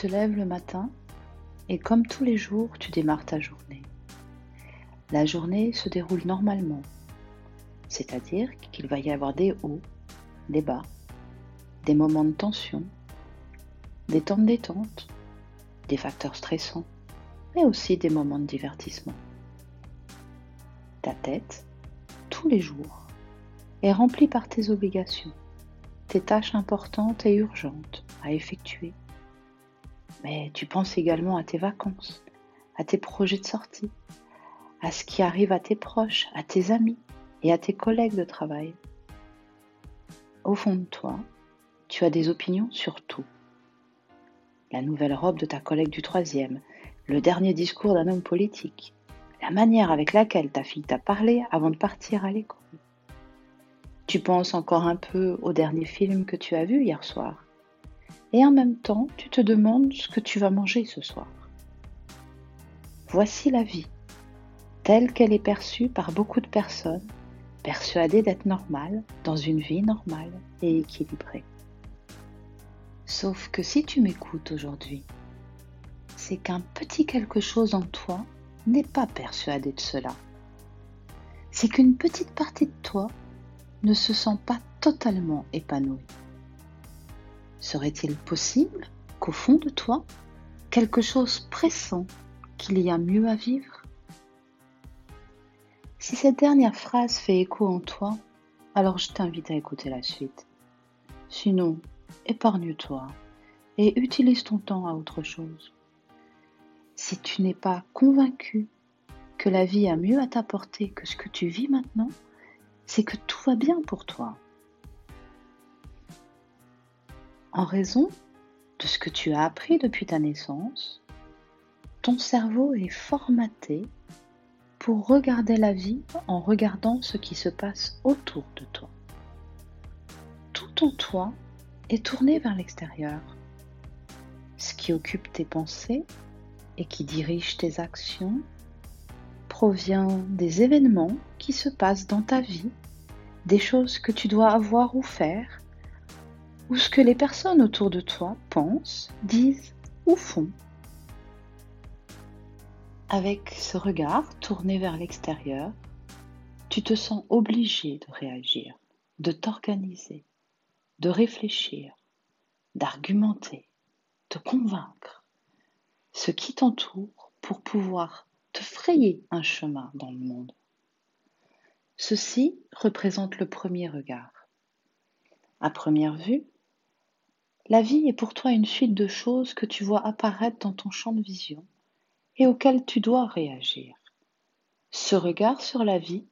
te le matin et comme tous les jours, tu démarres ta journée. La journée se déroule normalement, c'est-à-dire qu'il va y avoir des hauts, des bas, des moments de tension, des temps de détente, des facteurs stressants, mais aussi des moments de divertissement. Ta tête, tous les jours, est remplie par tes obligations, tes tâches importantes et urgentes à effectuer. Mais tu penses également à tes vacances, à tes projets de sortie, à ce qui arrive à tes proches, à tes amis et à tes collègues de travail. Au fond de toi, tu as des opinions sur tout. La nouvelle robe de ta collègue du troisième, le dernier discours d'un homme politique, la manière avec laquelle ta fille t'a parlé avant de partir à l'école. Tu penses encore un peu au dernier film que tu as vu hier soir. Et en même temps, tu te demandes ce que tu vas manger ce soir. Voici la vie, telle qu'elle est perçue par beaucoup de personnes, persuadées d'être normales dans une vie normale et équilibrée. Sauf que si tu m'écoutes aujourd'hui, c'est qu'un petit quelque chose en toi n'est pas persuadé de cela. C'est qu'une petite partie de toi ne se sent pas totalement épanoui. Serait-il possible qu'au fond de toi, quelque chose pressent qu'il y a mieux à vivre? Si cette dernière phrase fait écho en toi, alors je t'invite à écouter la suite. Sinon, épargne-toi et utilise ton temps à autre chose. Si tu n'es pas convaincu que la vie a mieux à t'apporter que ce que tu vis maintenant, c'est que tout va bien pour toi. En raison de ce que tu as appris depuis ta naissance, ton cerveau est formaté pour regarder la vie en regardant ce qui se passe autour de toi. Tout en toi est tourné vers l'extérieur. Ce qui occupe tes pensées et qui dirige tes actions provient des événements qui se passent dans ta vie, des choses que tu dois avoir ou faire, ou ce que les personnes autour de toi pensent, disent ou font. Avec ce regard tourné vers l'extérieur, tu te sens obligé de réagir, de t'organiser, de réfléchir, d'argumenter, de convaincre ce qui t'entoure pour pouvoir te frayer un chemin dans le monde. Ceci représente le premier regard. À première vue, la vie est pour toi une suite de choses que tu vois apparaître dans ton champ de vision et auxquelles tu dois réagir. Ce regard sur la vie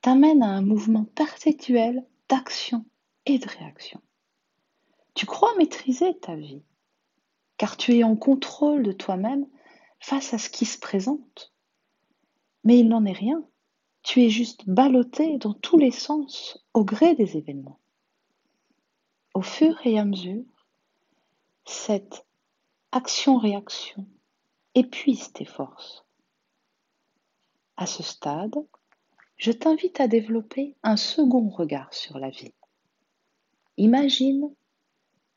t'amène à un mouvement perpétuel d'action et de réaction. Tu crois maîtriser ta vie, car tu es en contrôle de toi-même face à ce qui se présente. Mais il n'en est rien. Tu es juste ballotté dans tous les sens au gré des événements. Au fur et à mesure, cette action-réaction épuise tes forces. À ce stade, je t'invite à développer un second regard sur la vie. Imagine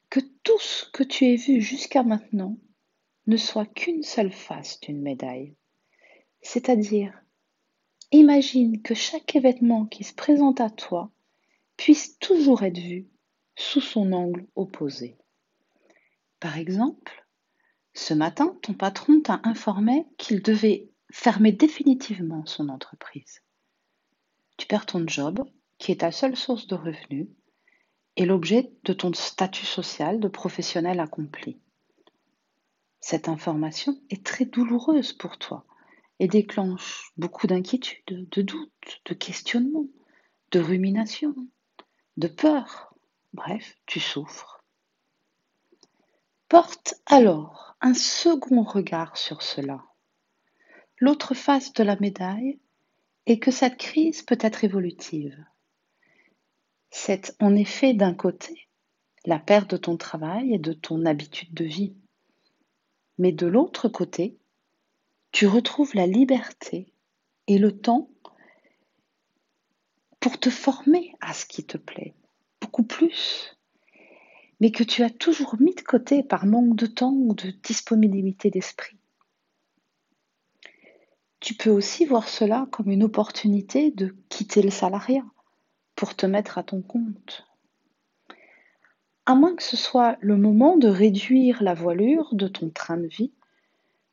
que tout ce que tu as vu jusqu'à maintenant ne soit qu'une seule face d'une médaille. C'est-à-dire, imagine que chaque événement qui se présente à toi puisse toujours être vu sous son angle opposé. Par exemple, ce matin, ton patron t'a informé qu'il devait fermer définitivement son entreprise. Tu perds ton job, qui est ta seule source de revenus, et l'objet de ton statut social de professionnel accompli. Cette information est très douloureuse pour toi et déclenche beaucoup d'inquiétudes, de doutes, de questionnements, de ruminations, de peur. Bref, tu souffres. Porte alors un second regard sur cela. L'autre face de la médaille est que cette crise peut être évolutive. C'est en effet d'un côté la perte de ton travail et de ton habitude de vie. Mais de l'autre côté, tu retrouves la liberté et le temps pour te former à ce qui te plaît, beaucoup plus. Mais que tu as toujours mis de côté par manque de temps ou de disponibilité d'esprit. Tu peux aussi voir cela comme une opportunité de quitter le salariat pour te mettre à ton compte. À moins que ce soit le moment de réduire la voilure de ton train de vie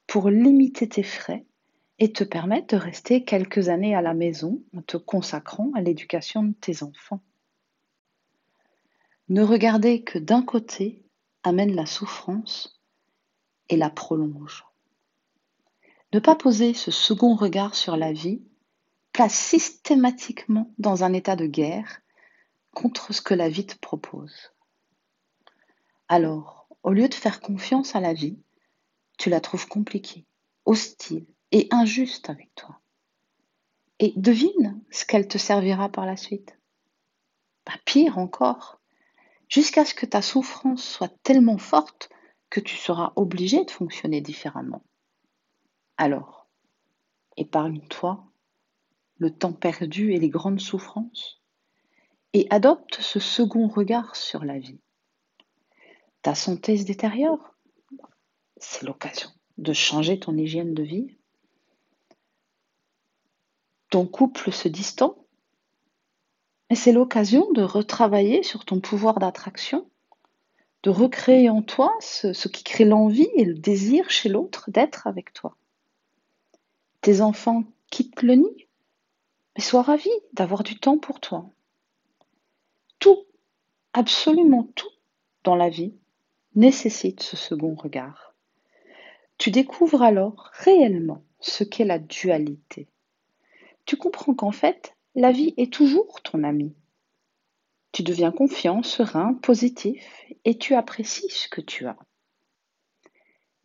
pour limiter tes frais et te permettre de rester quelques années à la maison en te consacrant à l'éducation de tes enfants. Ne regarder que d'un côté amène la souffrance et la prolonge. Ne pas poser ce second regard sur la vie place systématiquement dans un état de guerre contre ce que la vie te propose. Alors, au lieu de faire confiance à la vie, tu la trouves compliquée, hostile et injuste avec toi. Et devine ce qu'elle te servira par la suite. Pas pire encore, jusqu'à ce que ta souffrance soit tellement forte que tu seras obligé de fonctionner différemment. Alors, épargne-toi le temps perdu et les grandes souffrances et adopte ce second regard sur la vie. Ta santé se détériore, c'est l'occasion de changer ton hygiène de vie. Ton couple se distend, mais c'est l'occasion de retravailler sur ton pouvoir d'attraction, de recréer en toi ce, ce qui crée l'envie et le désir chez l'autre d'être avec toi. Tes enfants quittent le nid, mais sois ravi d'avoir du temps pour toi. Tout, absolument tout dans la vie nécessite ce second regard. Tu découvres alors réellement ce qu'est la dualité. Tu comprends qu'en fait, la vie est toujours ton ami. Tu deviens confiant, serein, positif et tu apprécies ce que tu as.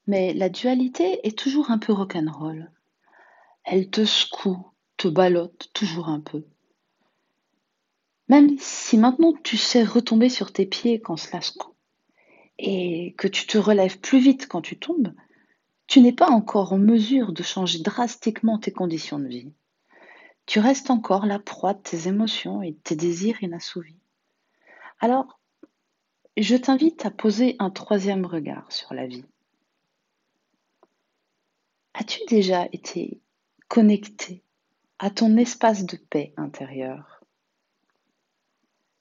Mais la dualité est toujours un peu rock'n'roll. Elle te secoue, te ballotte toujours un peu. Même si maintenant tu sais retomber sur tes pieds quand cela secoue et que tu te relèves plus vite quand tu tombes, tu n'es pas encore en mesure de changer drastiquement tes conditions de vie. Tu restes encore la proie de tes émotions et de tes désirs inassouvis. Alors, je t'invite à poser un troisième regard sur la vie. As-tu déjà été connecté à ton espace de paix intérieure?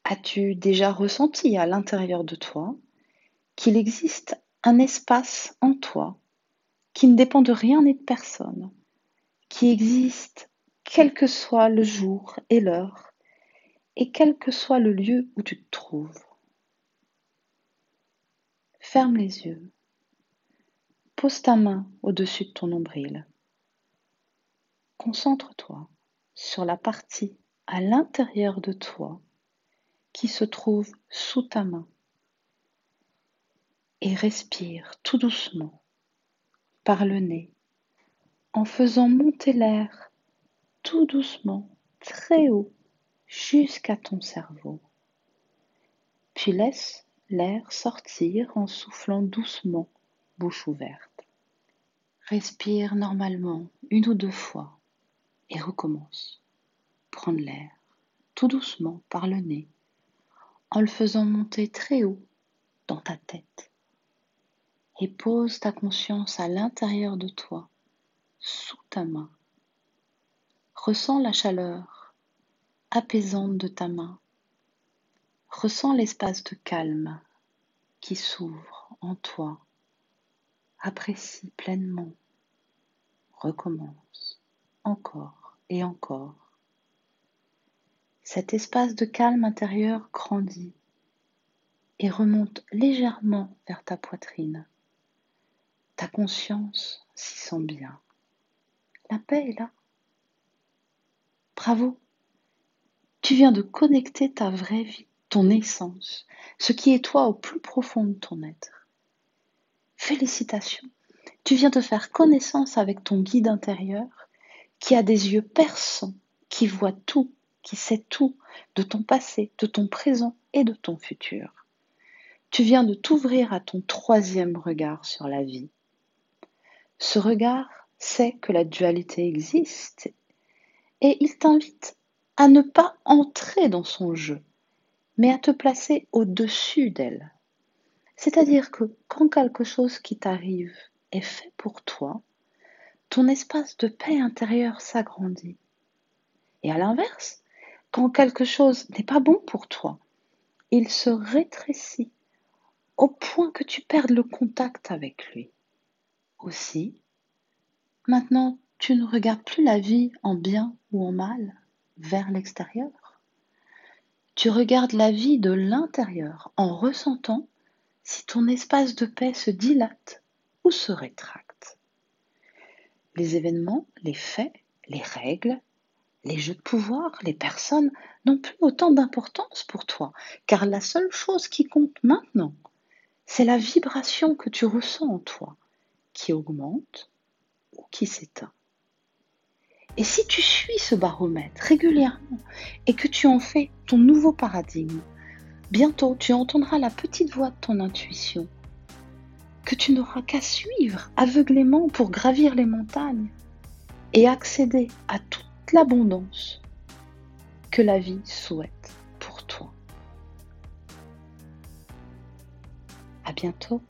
As-tu déjà ressenti à l'intérieur de toi qu'il existe un espace en toi qui ne dépend de rien et de personne, qui existe quel que soit le jour et l'heure, et quel que soit le lieu où tu te trouves. Ferme les yeux. Pose ta main au-dessus de ton nombril. Concentre-toi sur la partie à l'intérieur de toi qui se trouve sous ta main et respire tout doucement par le nez en faisant monter l'air tout doucement très haut jusqu'à ton cerveau. Puis laisse l'air sortir en soufflant doucement, bouche ouverte. Respire normalement une ou deux fois et recommence. Prendre l'air tout doucement par le nez en le faisant monter très haut dans ta tête. Et pose ta conscience à l'intérieur de toi, sous ta main. Ressens la chaleur apaisante de ta main. Ressens l'espace de calme qui s'ouvre en toi. Apprécie pleinement. Recommence encore et encore. Cet espace de calme intérieur grandit et remonte légèrement vers ta poitrine. Ta conscience s'y sent bien. La paix est là. Bravo. Tu viens de connecter ta vraie vie, ton essence, ce qui est toi au plus profond de ton être. Félicitations. Tu viens de faire connaissance avec ton guide intérieur qui a des yeux perçants, qui voit tout, qui sait tout de ton passé, de ton présent et de ton futur. Tu viens de t'ouvrir à ton troisième regard sur la vie. Ce regard sait que la dualité existe et il t'invite à ne pas entrer dans son jeu, mais à te placer au-dessus d'elle. C'est-à-dire que quand quelque chose qui t'arrive est fait pour toi, ton espace de paix intérieure s'agrandit. Et à l'inverse, quand quelque chose n'est pas bon pour toi, il se rétrécit au point que tu perdes le contact avec lui. Aussi, maintenant, tu ne regardes plus la vie en bien ou en mal vers l'extérieur. Tu regardes la vie de l'intérieur en ressentant si ton espace de paix se dilate ou se rétracte. Les événements, les faits, les règles, les jeux de pouvoir, les personnes n'ont plus autant d'importance pour toi, car la seule chose qui compte maintenant, c'est la vibration que tu ressens en toi, qui augmente ou qui s'éteint. Et si tu suis ce baromètre régulièrement et que tu en fais ton nouveau paradigme, bientôt tu entendras la petite voix de ton intuition que tu n'auras qu'à suivre aveuglément pour gravir les montagnes et accéder à toute l'abondance que la vie souhaite pour toi. À bientôt.